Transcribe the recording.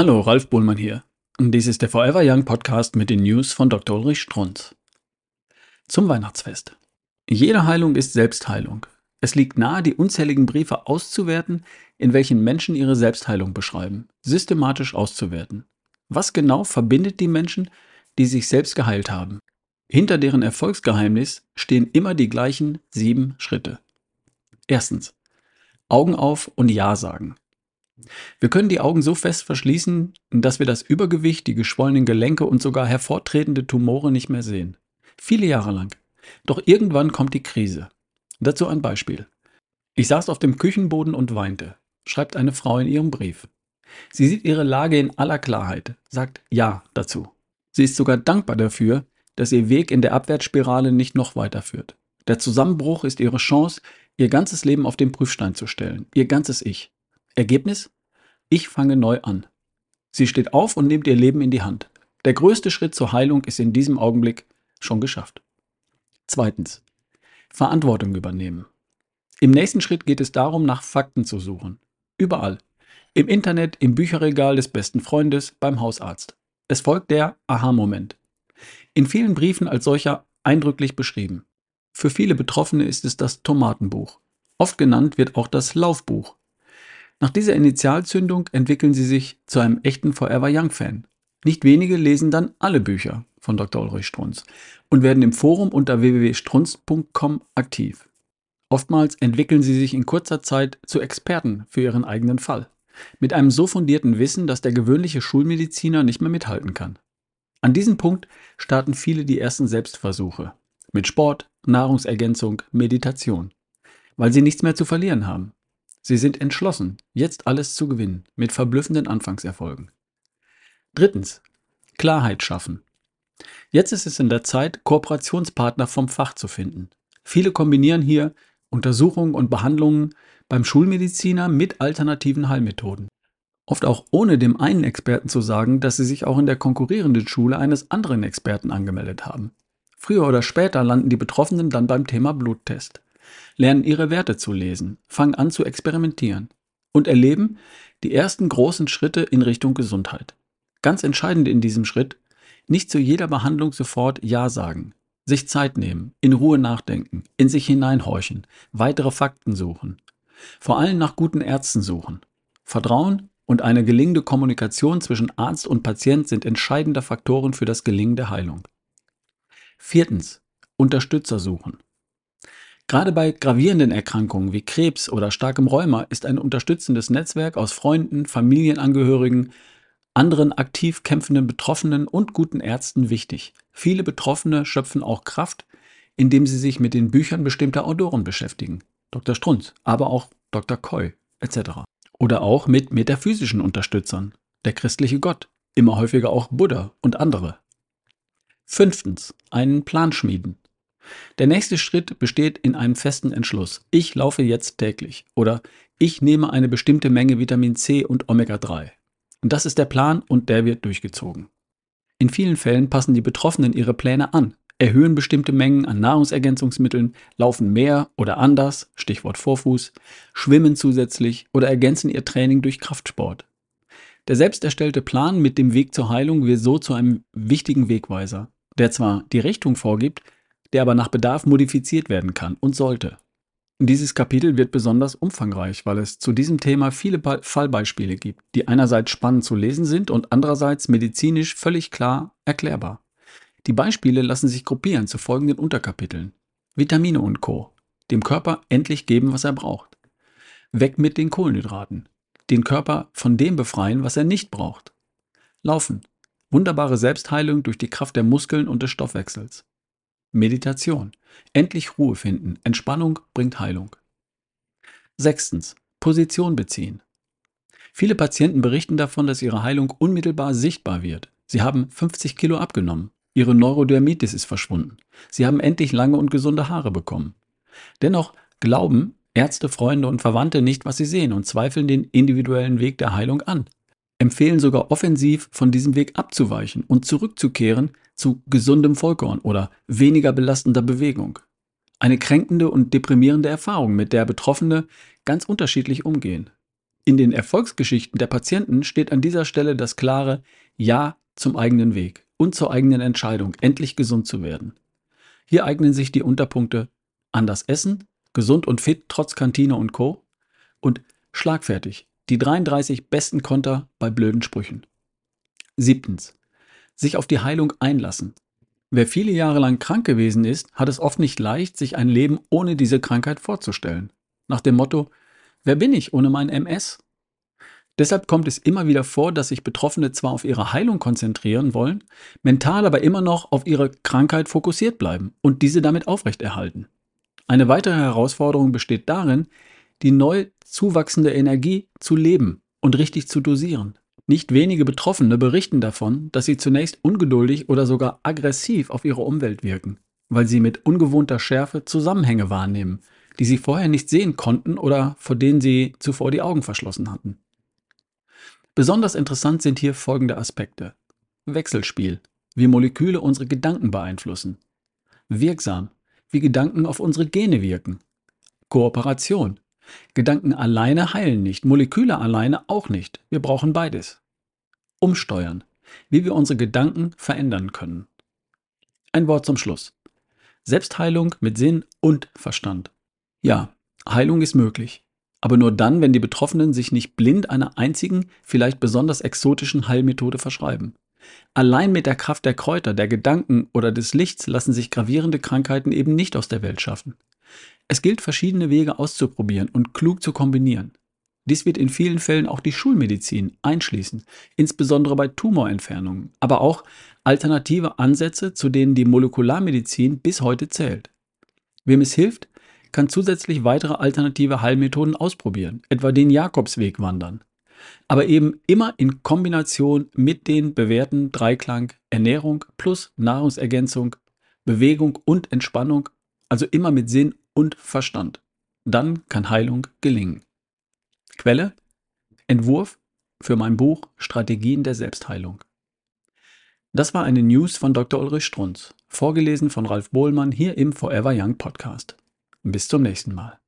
Hallo, Ralf Bohlmann hier. Dies ist der Forever Young Podcast mit den News von Dr. Ulrich Strunz. Zum Weihnachtsfest. Jede Heilung ist Selbstheilung. Es liegt nahe, die unzähligen Briefe auszuwerten, in welchen Menschen ihre Selbstheilung beschreiben, systematisch auszuwerten. Was genau verbindet die Menschen, die sich selbst geheilt haben? Hinter deren Erfolgsgeheimnis stehen immer die gleichen sieben Schritte. Erstens. Augen auf und Ja sagen. Wir können die Augen so fest verschließen, dass wir das Übergewicht, die geschwollenen Gelenke und sogar hervortretende Tumore nicht mehr sehen. Viele Jahre lang. Doch irgendwann kommt die Krise. Dazu ein Beispiel. Ich saß auf dem Küchenboden und weinte, schreibt eine Frau in ihrem Brief. Sie sieht ihre Lage in aller Klarheit, sagt Ja dazu. Sie ist sogar dankbar dafür, dass ihr Weg in der Abwärtsspirale nicht noch weiterführt. Der Zusammenbruch ist ihre Chance, ihr ganzes Leben auf den Prüfstein zu stellen, ihr ganzes Ich. Ergebnis? Ich fange neu an. Sie steht auf und nimmt ihr Leben in die Hand. Der größte Schritt zur Heilung ist in diesem Augenblick schon geschafft. Zweitens. Verantwortung übernehmen. Im nächsten Schritt geht es darum, nach Fakten zu suchen. Überall. Im Internet, im Bücherregal des besten Freundes, beim Hausarzt. Es folgt der Aha-Moment. In vielen Briefen als solcher eindrücklich beschrieben. Für viele Betroffene ist es das Tomatenbuch. Oft genannt wird auch das Laufbuch. Nach dieser Initialzündung entwickeln sie sich zu einem echten Forever Young-Fan. Nicht wenige lesen dann alle Bücher von Dr. Ulrich Strunz und werden im Forum unter www.strunz.com aktiv. Oftmals entwickeln sie sich in kurzer Zeit zu Experten für ihren eigenen Fall mit einem so fundierten Wissen, dass der gewöhnliche Schulmediziner nicht mehr mithalten kann. An diesem Punkt starten viele die ersten Selbstversuche. Mit Sport, Nahrungsergänzung, Meditation. Weil sie nichts mehr zu verlieren haben. Sie sind entschlossen, jetzt alles zu gewinnen, mit verblüffenden Anfangserfolgen. Drittens. Klarheit schaffen. Jetzt ist es in der Zeit, Kooperationspartner vom Fach zu finden. Viele kombinieren hier Untersuchungen und Behandlungen beim Schulmediziner mit alternativen Heilmethoden. Oft auch ohne dem einen Experten zu sagen, dass sie sich auch in der konkurrierenden Schule eines anderen Experten angemeldet haben. Früher oder später landen die Betroffenen dann beim Thema Bluttest, lernen ihre Werte zu lesen, fangen an zu experimentieren und erleben die ersten großen Schritte in Richtung Gesundheit. Ganz entscheidend in diesem Schritt, nicht zu jeder Behandlung sofort Ja sagen, sich Zeit nehmen, in Ruhe nachdenken, in sich hineinhorchen, weitere Fakten suchen, vor allem nach guten Ärzten suchen. Vertrauen und eine gelingende Kommunikation zwischen Arzt und Patient sind entscheidende Faktoren für das Gelingen der Heilung. Viertens. Unterstützer suchen. Gerade bei gravierenden Erkrankungen wie Krebs oder starkem Rheuma ist ein unterstützendes Netzwerk aus Freunden, Familienangehörigen, anderen aktiv kämpfenden Betroffenen und guten Ärzten wichtig. Viele Betroffene schöpfen auch Kraft, indem sie sich mit den Büchern bestimmter Autoren beschäftigen. Dr. Strunz, aber auch Dr. Koy etc. Oder auch mit metaphysischen Unterstützern, der christliche Gott, immer häufiger auch Buddha und andere. Fünftens, einen Plan schmieden. Der nächste Schritt besteht in einem festen Entschluss. Ich laufe jetzt täglich oder ich nehme eine bestimmte Menge Vitamin C und Omega-3. Und das ist der Plan und der wird durchgezogen. In vielen Fällen passen die Betroffenen ihre Pläne an, erhöhen bestimmte Mengen an Nahrungsergänzungsmitteln, laufen mehr oder anders, Stichwort Vorfuß, schwimmen zusätzlich oder ergänzen ihr Training durch Kraftsport. Der selbst erstellte Plan mit dem Weg zur Heilung wird so zu einem wichtigen Wegweiser, der zwar die Richtung vorgibt, der aber nach Bedarf modifiziert werden kann und sollte. Dieses Kapitel wird besonders umfangreich, weil es zu diesem Thema viele Fallbeispiele gibt, die einerseits spannend zu lesen sind und andererseits medizinisch völlig klar erklärbar. Die Beispiele lassen sich gruppieren zu folgenden Unterkapiteln. Vitamine und Co. Dem Körper endlich geben, was er braucht. Weg mit den Kohlenhydraten. Den Körper von dem befreien, was er nicht braucht. Laufen. Wunderbare Selbstheilung durch die Kraft der Muskeln und des Stoffwechsels. Meditation. Endlich Ruhe finden. Entspannung bringt Heilung. Sechstens. Position beziehen. Viele Patienten berichten davon, dass ihre Heilung unmittelbar sichtbar wird. Sie haben 50 Kilo abgenommen. Ihre Neurodermitis ist verschwunden. Sie haben endlich lange und gesunde Haare bekommen. Dennoch glauben Ärzte, Freunde und Verwandte nicht, was sie sehen und zweifeln den individuellen Weg der Heilung an. Empfehlen sogar offensiv, von diesem Weg abzuweichen und zurückzukehren zu gesundem Vollkorn oder weniger belastender Bewegung. Eine kränkende und deprimierende Erfahrung, mit der Betroffene ganz unterschiedlich umgehen. In den Erfolgsgeschichten der Patienten steht an dieser Stelle das klare Ja zum eigenen Weg und zur eigenen Entscheidung, endlich gesund zu werden. Hier eignen sich die Unterpunkte anders essen, gesund und fit trotz Kantine und Co. und schlagfertig, die 33 besten Konter bei blöden Sprüchen. Siebtens. Sich auf die Heilung einlassen. Wer viele Jahre lang krank gewesen ist, hat es oft nicht leicht, sich ein Leben ohne diese Krankheit vorzustellen. Nach dem Motto, wer bin ich ohne mein MS? Deshalb kommt es immer wieder vor, dass sich Betroffene zwar auf ihre Heilung konzentrieren wollen, mental aber immer noch auf ihre Krankheit fokussiert bleiben und diese damit aufrechterhalten. Eine weitere Herausforderung besteht darin, die neu zuwachsende Energie zu leben und richtig zu dosieren. Nicht wenige Betroffene berichten davon, dass sie zunächst ungeduldig oder sogar aggressiv auf ihre Umwelt wirken, weil sie mit ungewohnter Schärfe Zusammenhänge wahrnehmen, die sie vorher nicht sehen konnten oder vor denen sie zuvor die Augen verschlossen hatten. Besonders interessant sind hier folgende Aspekte. Wechselspiel, wie Moleküle unsere Gedanken beeinflussen. Wirksam, wie Gedanken auf unsere Gene wirken. Kooperation. Gedanken alleine heilen nicht, Moleküle alleine auch nicht. Wir brauchen beides. Umsteuern, wie wir unsere Gedanken verändern können. Ein Wort zum Schluss. Selbstheilung mit Sinn und Verstand. Ja, Heilung ist möglich. Aber nur dann, wenn die Betroffenen sich nicht blind einer einzigen, vielleicht besonders exotischen Heilmethode verschreiben. Allein mit der Kraft der Kräuter, der Gedanken oder des Lichts lassen sich gravierende Krankheiten eben nicht aus der Welt schaffen. Es gilt, verschiedene Wege auszuprobieren und klug zu kombinieren. Dies wird in vielen Fällen auch die Schulmedizin einschließen, insbesondere bei Tumorentfernungen, aber auch alternative Ansätze, zu denen die Molekularmedizin bis heute zählt. Wem es hilft, kann zusätzlich weitere alternative Heilmethoden ausprobieren, etwa den Jakobsweg wandern. Aber eben immer in Kombination mit den bewährten Dreiklang Ernährung plus Nahrungsergänzung, Bewegung und Entspannung, also immer mit Sinn und Verstand. Dann kann Heilung gelingen. Quelle: Entwurf für mein Buch Strategien der Selbstheilung. Das war eine News von Dr. Ulrich Strunz, vorgelesen von Ralf Bohlmann hier im Forever Young Podcast. Bis zum nächsten Mal.